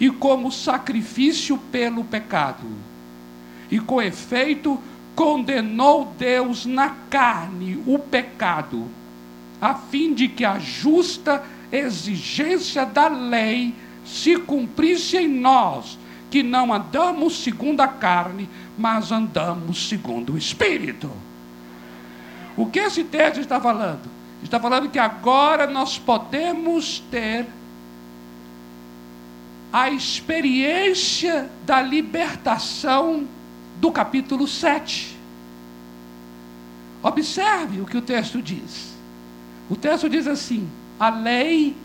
S1: e como sacrifício pelo pecado. E com efeito, condenou Deus na carne o pecado, a fim de que a justa exigência da lei se cumprisse em nós, que não andamos segundo a carne, mas andamos segundo o Espírito. O que esse texto está falando? Está falando que agora nós podemos ter a experiência da libertação do capítulo 7. Observe o que o texto diz. O texto diz assim: a lei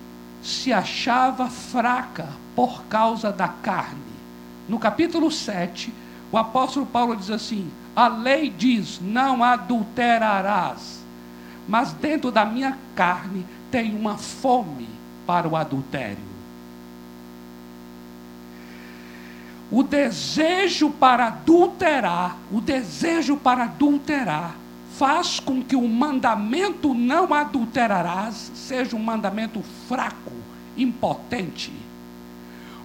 S1: se achava fraca por causa da carne. No capítulo 7, o apóstolo Paulo diz assim: a lei diz: não adulterarás. Mas dentro da minha carne tem uma fome para o adultério. O desejo para adulterar, o desejo para adulterar, faz com que o mandamento não adulterarás seja um mandamento fraco, impotente.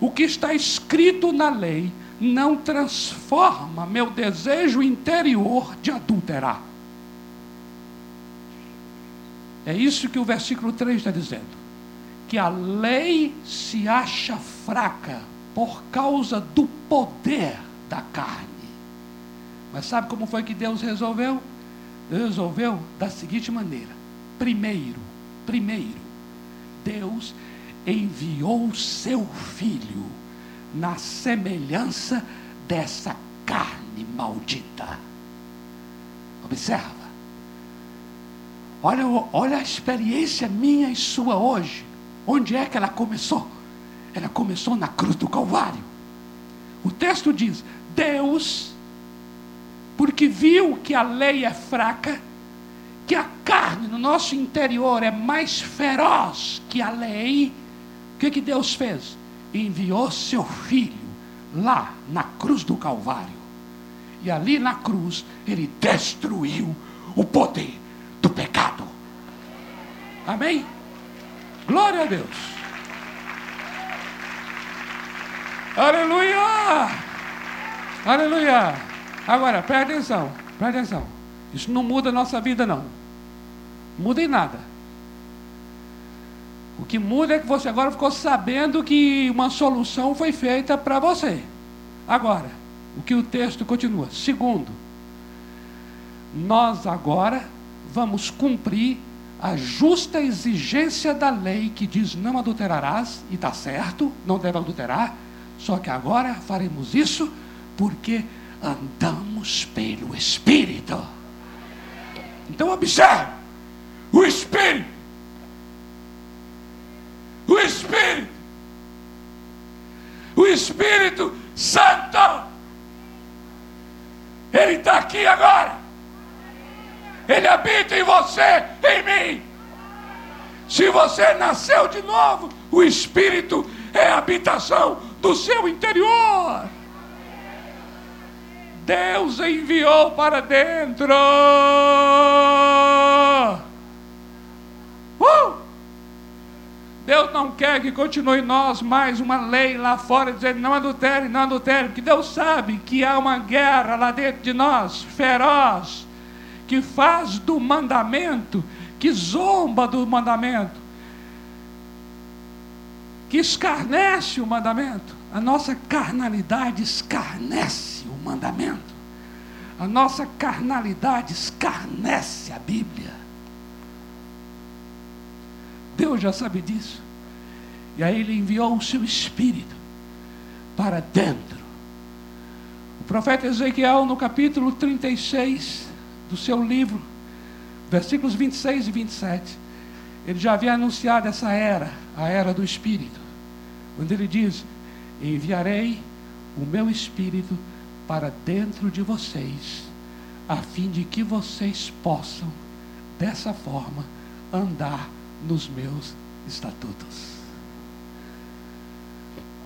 S1: O que está escrito na lei não transforma meu desejo interior de adulterar. É isso que o versículo 3 está dizendo. Que a lei se acha fraca por causa do poder da carne. Mas sabe como foi que Deus resolveu? Resolveu da seguinte maneira: primeiro, primeiro, Deus enviou seu filho na semelhança dessa carne maldita. Observa. Olha, olha a experiência minha e sua hoje. Onde é que ela começou? Ela começou na cruz do Calvário. O texto diz: Deus, porque viu que a lei é fraca, que a carne no nosso interior é mais feroz que a lei, o que, que Deus fez? Enviou seu filho lá na cruz do Calvário. E ali na cruz ele destruiu o poder do pecado. Amém? Glória a Deus. Aleluia! Aleluia! Agora, presta atenção, presta atenção. Isso não muda a nossa vida, não. Muda em nada. O que muda é que você agora ficou sabendo que uma solução foi feita para você. Agora, o que o texto continua. Segundo, nós agora vamos cumprir a justa exigência da lei que diz não adulterarás, e está certo, não deve adulterar, só que agora faremos isso porque andamos pelo Espírito. Então observe, o Espírito, o Espírito, o Espírito Santo, ele está aqui agora. Ele habita em você, em mim. Se você nasceu de novo, o Espírito é a habitação do seu interior. Deus enviou para dentro. Uh! Deus não quer que continue nós mais uma lei lá fora dizendo não adultere, não adultere, porque Deus sabe que há uma guerra lá dentro de nós, feroz que faz do mandamento que zomba do mandamento, que escarnece o mandamento. A nossa carnalidade escarnece o mandamento. A nossa carnalidade escarnece a Bíblia. Deus já sabe disso. E aí ele enviou o seu espírito para dentro. O profeta Ezequiel, no capítulo 36 do seu livro, versículos 26 e 27, ele já havia anunciado essa era, a era do espírito, quando ele diz: Enviarei o meu espírito para dentro de vocês, a fim de que vocês possam, dessa forma, andar nos meus estatutos.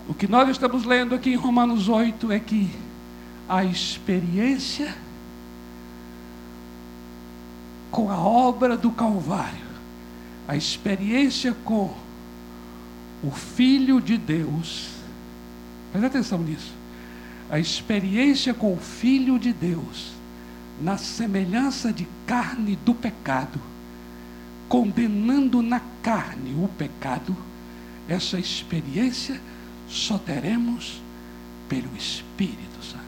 S1: O que nós estamos lendo aqui em Romanos 8 é que a experiência com a obra do Calvário, a experiência com o Filho de Deus, preste atenção nisso, a experiência com o Filho de Deus, na semelhança de carne do pecado, condenando na carne o pecado, essa experiência só teremos pelo Espírito Santo.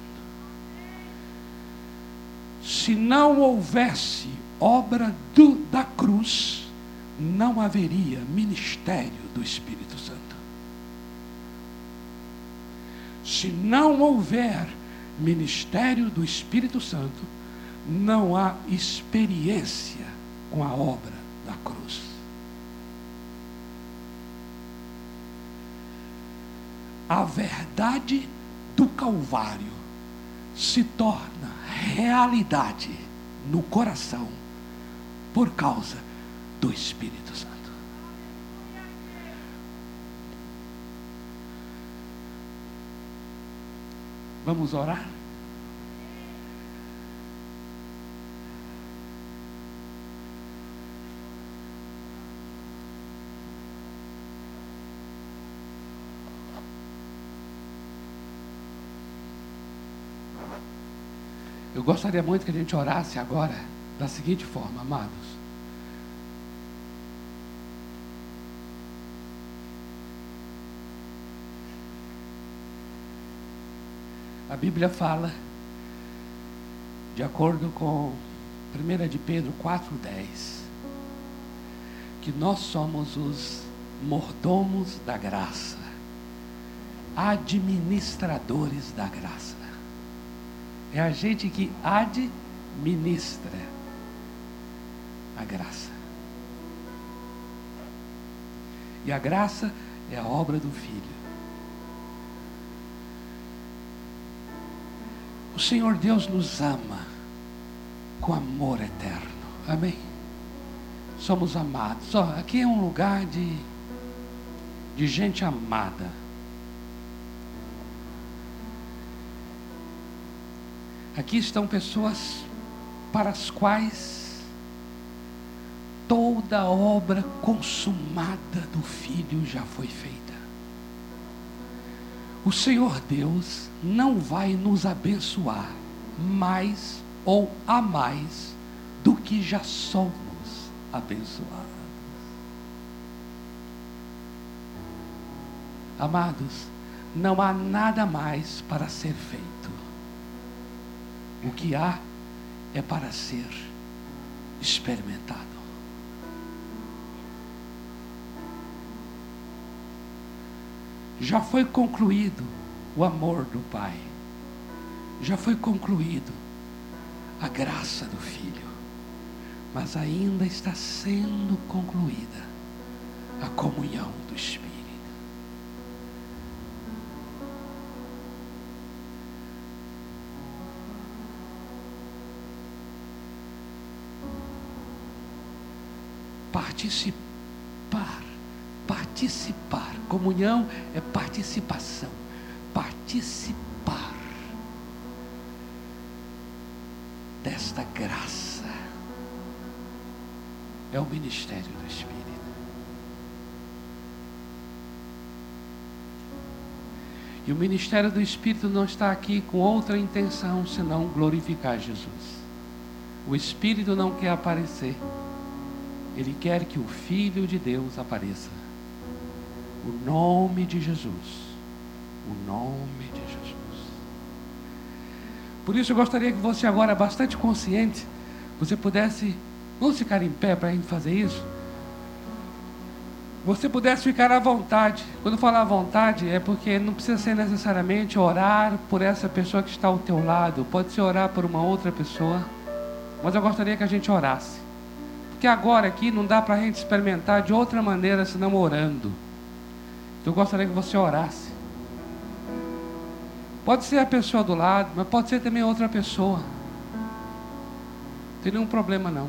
S1: Se não houvesse obra do, da cruz, não haveria ministério do Espírito Se não houver ministério do Espírito Santo, não há experiência com a obra da cruz. A verdade do Calvário se torna realidade no coração por causa do Espírito Santo. Vamos orar? Eu gostaria muito que a gente orasse agora da seguinte forma, amados. A Bíblia fala, de acordo com 1 de Pedro 4,10, que nós somos os mordomos da graça, administradores da graça. É a gente que administra a graça. E a graça é a obra do Filho. Senhor Deus nos ama com amor eterno. Amém? Somos amados. Ó, aqui é um lugar de, de gente amada. Aqui estão pessoas para as quais toda a obra consumada do Filho já foi feita o Senhor Deus não vai nos abençoar mais ou a mais do que já somos abençoados. Amados, não há nada mais para ser feito. O que há é para ser experimentado. Já foi concluído o amor do Pai, já foi concluído a graça do Filho, mas ainda está sendo concluída a comunhão do Espírito. Participar participar. Comunhão é participação. Participar desta graça é o ministério do Espírito. E o ministério do Espírito não está aqui com outra intenção senão glorificar Jesus. O Espírito não quer aparecer, Ele quer que o Filho de Deus apareça. O nome de Jesus. O nome de Jesus. Por isso eu gostaria que você agora, bastante consciente, você pudesse, vamos ficar em pé para a gente fazer isso? Você pudesse ficar à vontade. Quando eu falar à vontade, é porque não precisa ser necessariamente orar por essa pessoa que está ao teu lado. Pode ser orar por uma outra pessoa. Mas eu gostaria que a gente orasse. Porque agora aqui não dá para a gente experimentar de outra maneira senão orando. Então eu gostaria que você orasse. Pode ser a pessoa do lado, mas pode ser também outra pessoa. Não tem nenhum problema não.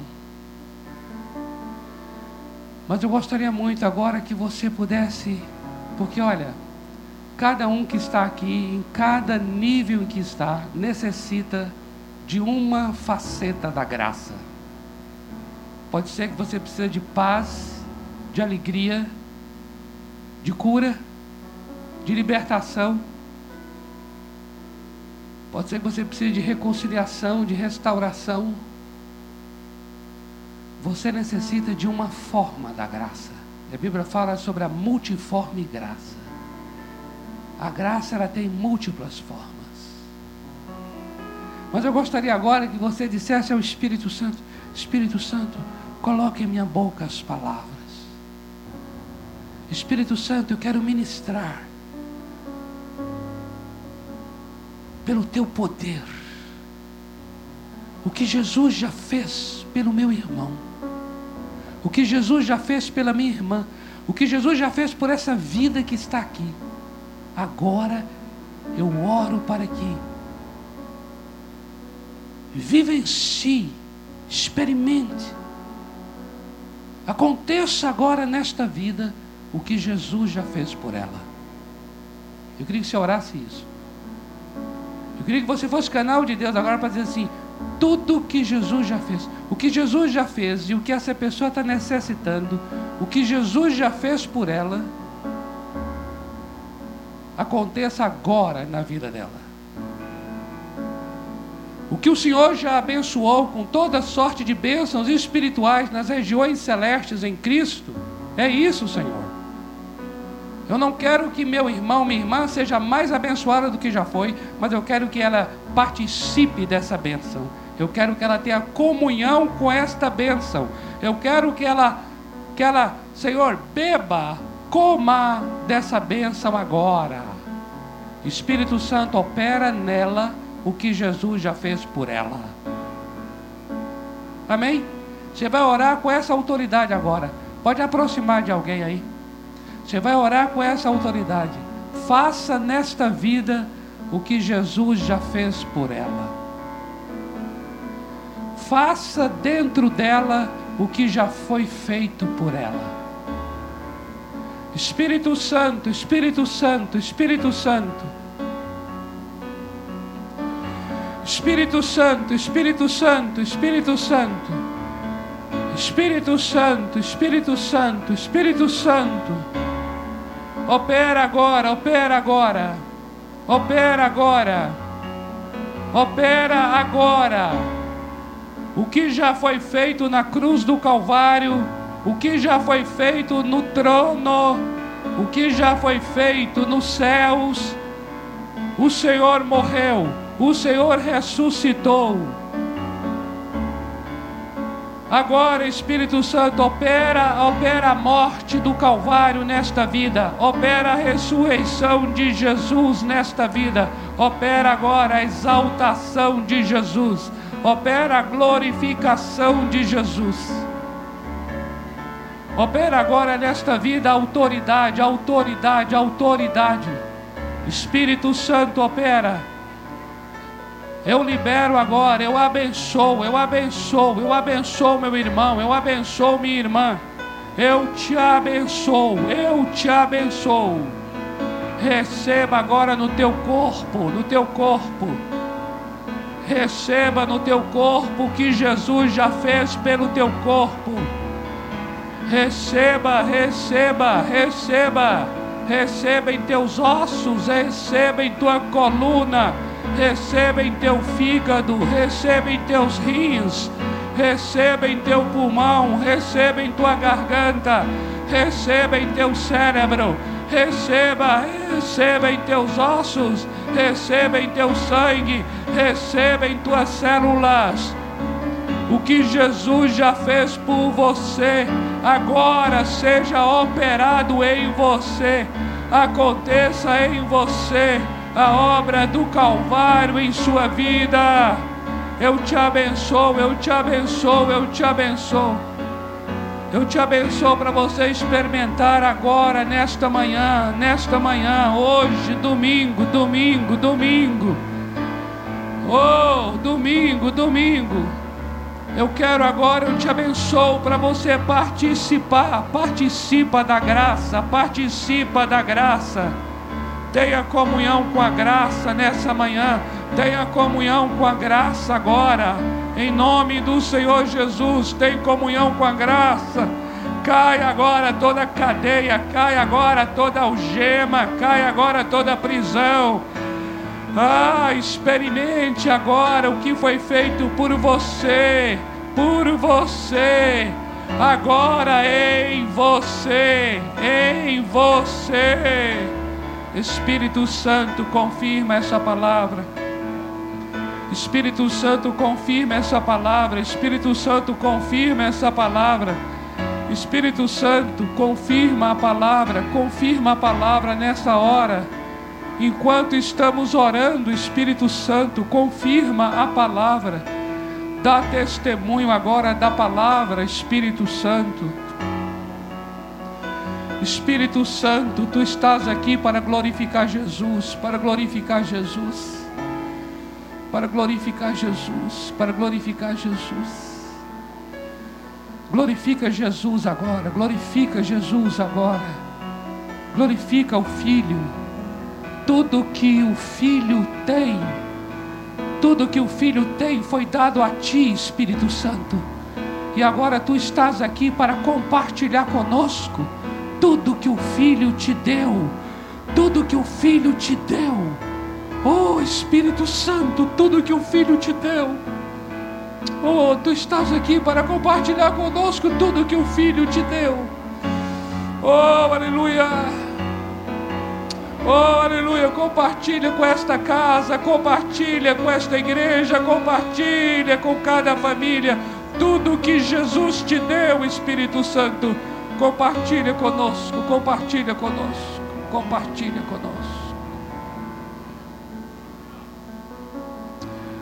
S1: Mas eu gostaria muito agora que você pudesse, porque olha, cada um que está aqui, em cada nível em que está, necessita de uma faceta da graça. Pode ser que você precise de paz, de alegria, de cura, de libertação. Pode ser que você precise de reconciliação, de restauração. Você necessita de uma forma da graça. A Bíblia fala sobre a multiforme graça. A graça ela tem múltiplas formas. Mas eu gostaria agora que você dissesse ao Espírito Santo: Espírito Santo, coloque em minha boca as palavras. Espírito Santo, eu quero ministrar pelo teu poder o que Jesus já fez pelo meu irmão, o que Jesus já fez pela minha irmã, o que Jesus já fez por essa vida que está aqui. Agora eu oro para que em si, experimente. Aconteça agora nesta vida o que Jesus já fez por ela. Eu queria que você orasse isso. Eu queria que você fosse canal de Deus agora para dizer assim: tudo o que Jesus já fez, o que Jesus já fez e o que essa pessoa está necessitando, o que Jesus já fez por ela, aconteça agora na vida dela. O que o Senhor já abençoou com toda sorte de bênçãos espirituais nas regiões celestes em Cristo, é isso, Senhor. Eu não quero que meu irmão, minha irmã seja mais abençoada do que já foi, mas eu quero que ela participe dessa bênção. Eu quero que ela tenha comunhão com esta bênção. Eu quero que ela, que ela, Senhor, beba, coma dessa bênção agora. Espírito Santo opera nela o que Jesus já fez por ela. Amém? Você vai orar com essa autoridade agora. Pode aproximar de alguém aí. Você vai orar com essa autoridade. Faça nesta vida o que Jesus já fez por ela. Faça dentro dela o que já foi feito por ela. Espírito Santo, Espírito Santo, Espírito Santo. Espírito Santo, Espírito Santo, Espírito Santo. Espírito Santo, Espírito Santo, Espírito Santo. Opera agora, opera agora. Opera agora. Opera agora. O que já foi feito na cruz do Calvário, o que já foi feito no trono, o que já foi feito nos céus. O Senhor morreu o Senhor ressuscitou. Agora, Espírito Santo, opera, opera a morte do Calvário nesta vida, opera a ressurreição de Jesus nesta vida, opera agora a exaltação de Jesus, opera a glorificação de Jesus. Opera agora nesta vida autoridade, autoridade, autoridade. Espírito Santo opera eu libero agora, eu abençoo, eu abençoo, eu abençoo meu irmão, eu abençoo minha irmã. Eu te abençoo, eu te abençoo. Receba agora no teu corpo, no teu corpo. Receba no teu corpo o que Jesus já fez pelo teu corpo. Receba, receba, receba. Receba em teus ossos, receba em tua coluna receba em teu fígado, receba em teus rins, receba em teu pulmão, receba em tua garganta, receba em teu cérebro, receba, receba em teus ossos, receba em teu sangue, receba em tuas células. O que Jesus já fez por você, agora seja operado em você, aconteça em você a obra do Calvário em sua vida. Eu te abençoo, eu te abençoo, eu te abençoo. Eu te abençoo para você experimentar agora, nesta manhã, nesta manhã, hoje, domingo, domingo, domingo. Oh, domingo, domingo. Eu quero agora, eu te abençoo para você participar, participa da graça, participa da graça. Tenha comunhão com a graça nessa manhã. Tenha comunhão com a graça agora. Em nome do Senhor Jesus, tem comunhão com a graça. Cai agora toda cadeia, cai agora toda algema, cai agora toda prisão. Ah, experimente agora o que foi feito por você, por você, agora em você, em você. Espírito Santo, confirma essa palavra. Espírito Santo, confirma essa palavra. Espírito Santo, confirma essa palavra. Espírito Santo, confirma a palavra, confirma a palavra nessa hora. Enquanto estamos orando, Espírito Santo, confirma a palavra. Dá testemunho agora da palavra, Espírito Santo. Espírito Santo, tu estás aqui para glorificar Jesus, para glorificar Jesus, para glorificar Jesus, para glorificar Jesus. Glorifica Jesus agora, glorifica Jesus agora, glorifica o Filho. Tudo que o Filho tem, tudo que o Filho tem foi dado a ti, Espírito Santo. E agora tu estás aqui para compartilhar conosco tudo que o Filho te deu, tudo que o Filho te deu. Oh Espírito Santo, tudo que o Filho te deu. Oh, tu estás aqui para compartilhar conosco tudo que o Filho te deu. Oh, aleluia. Oh, aleluia. Compartilha com esta casa, compartilha com esta igreja, compartilha com cada família tudo que Jesus te deu, Espírito Santo Compartilha conosco, compartilha conosco, compartilha conosco.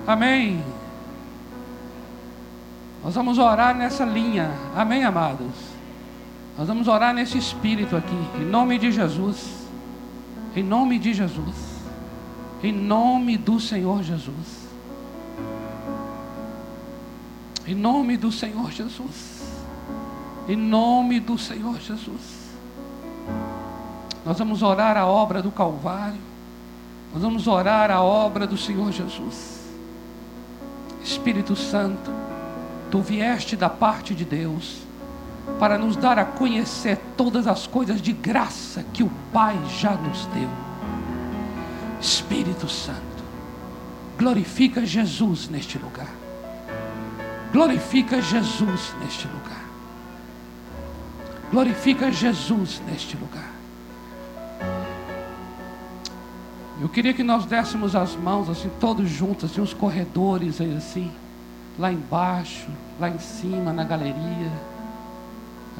S1: Amém. Nós vamos orar nessa linha. Amém, amados. Nós vamos orar nesse espírito aqui, em nome de Jesus. Em nome de Jesus. Em nome do Senhor Jesus. Em nome do Senhor Jesus. Em nome do Senhor Jesus. Nós vamos orar a obra do Calvário. Nós vamos orar a obra do Senhor Jesus. Espírito Santo, tu vieste da parte de Deus para nos dar a conhecer todas as coisas de graça que o Pai já nos deu. Espírito Santo, glorifica Jesus neste lugar. Glorifica Jesus neste lugar. Glorifica Jesus neste lugar. Eu queria que nós dessemos as mãos assim, todos juntos, assim, os corredores aí, assim, lá embaixo, lá em cima, na galeria.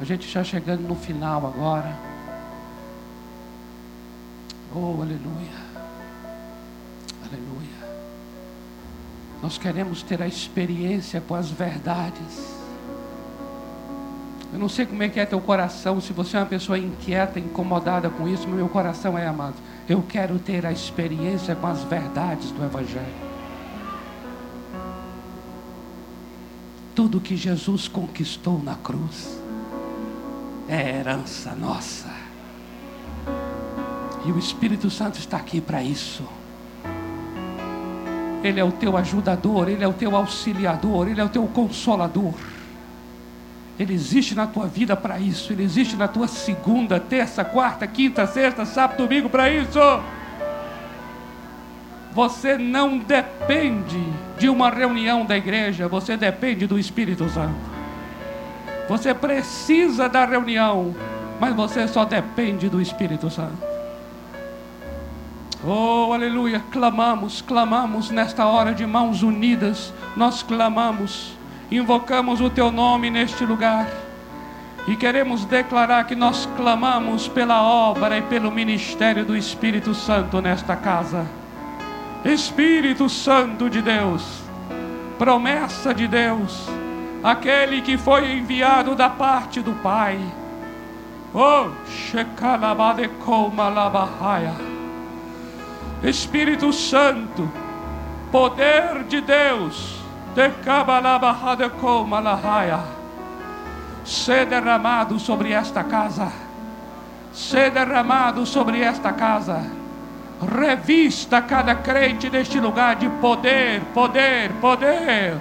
S1: A gente já chegando no final agora. Oh, aleluia. Aleluia. Nós queremos ter a experiência com as verdades eu não sei como é que é teu coração, se você é uma pessoa inquieta, incomodada com isso, meu coração é amado. Eu quero ter a experiência com as verdades do Evangelho. Tudo que Jesus conquistou na cruz é herança nossa. E o Espírito Santo está aqui para isso. Ele é o teu ajudador, ele é o teu auxiliador, ele é o teu consolador. Ele existe na tua vida para isso. Ele existe na tua segunda, terça, quarta, quinta, sexta, sábado, domingo para isso. Você não depende de uma reunião da igreja, você depende do Espírito Santo. Você precisa da reunião, mas você só depende do Espírito Santo. Oh, aleluia! Clamamos, clamamos nesta hora de mãos unidas, nós clamamos, invocamos o Teu nome neste lugar e queremos declarar que nós clamamos pela obra e pelo ministério do Espírito Santo nesta casa. Espírito Santo de Deus, promessa de Deus, aquele que foi enviado da parte do Pai. Oh. Espírito Santo, poder de Deus, ser derramado sobre esta casa, ser derramado sobre esta casa. Revista cada crente neste lugar de poder, poder, poder.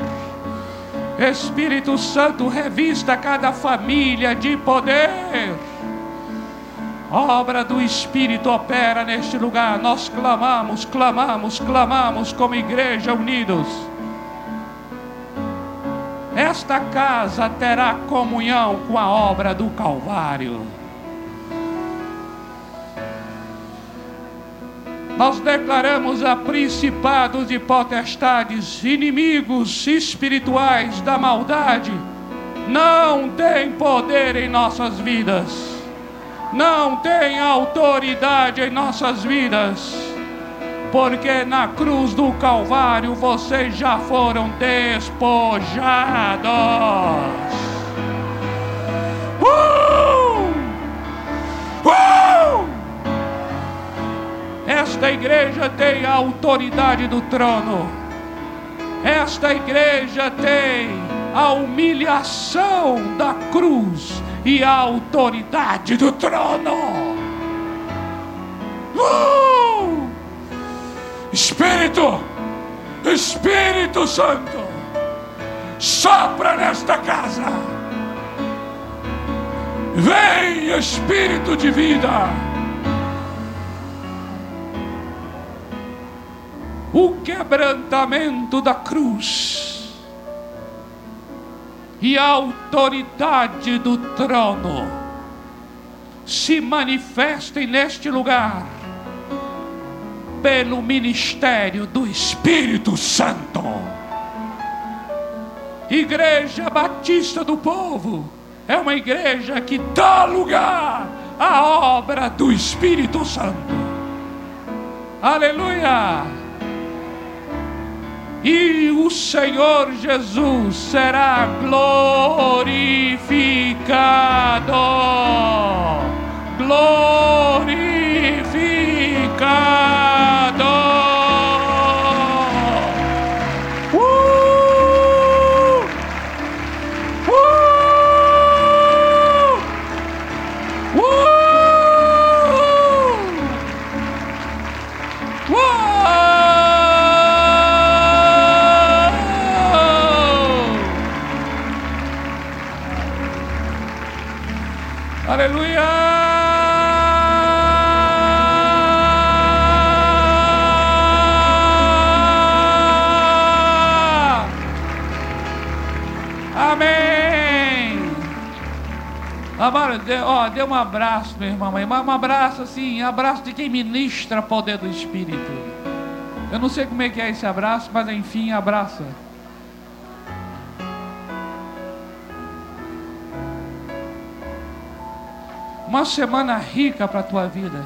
S1: Espírito Santo, revista cada família de poder obra do Espírito opera neste lugar. Nós clamamos, clamamos, clamamos como igreja unidos. Esta casa terá comunhão com a obra do Calvário. Nós declaramos a principados e potestades, inimigos espirituais da maldade, não tem poder em nossas vidas. Não tem autoridade em nossas vidas, porque na cruz do Calvário vocês já foram despojados. Uh! Uh! Esta igreja tem a autoridade do trono. Esta igreja tem a humilhação da cruz e a autoridade do trono. Uh! Espírito, Espírito Santo, sopra nesta casa. Vem, Espírito de vida. O quebrantamento da cruz e a autoridade do trono se manifestem neste lugar pelo ministério do Espírito Santo. Igreja Batista do Povo é uma igreja que dá lugar à obra do Espírito Santo. Aleluia! e o Senhor Jesus será glorificado. Glorificado. Ó, dê um abraço, meu irmão, um abraço assim, abraço de quem ministra o poder do Espírito. Eu não sei como é que é esse abraço, mas enfim, abraça. Uma semana rica para a tua vida.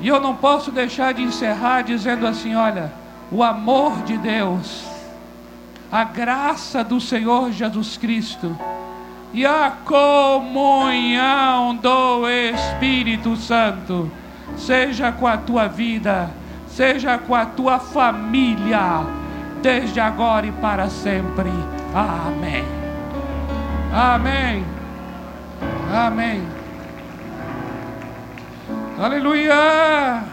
S1: E eu não posso deixar de encerrar dizendo assim: olha, o amor de Deus, a graça do Senhor Jesus Cristo e a comunhão do Espírito Santo seja com a tua vida, seja com a tua família, desde agora e para sempre. Amém. Amém. Amém. Aleluia.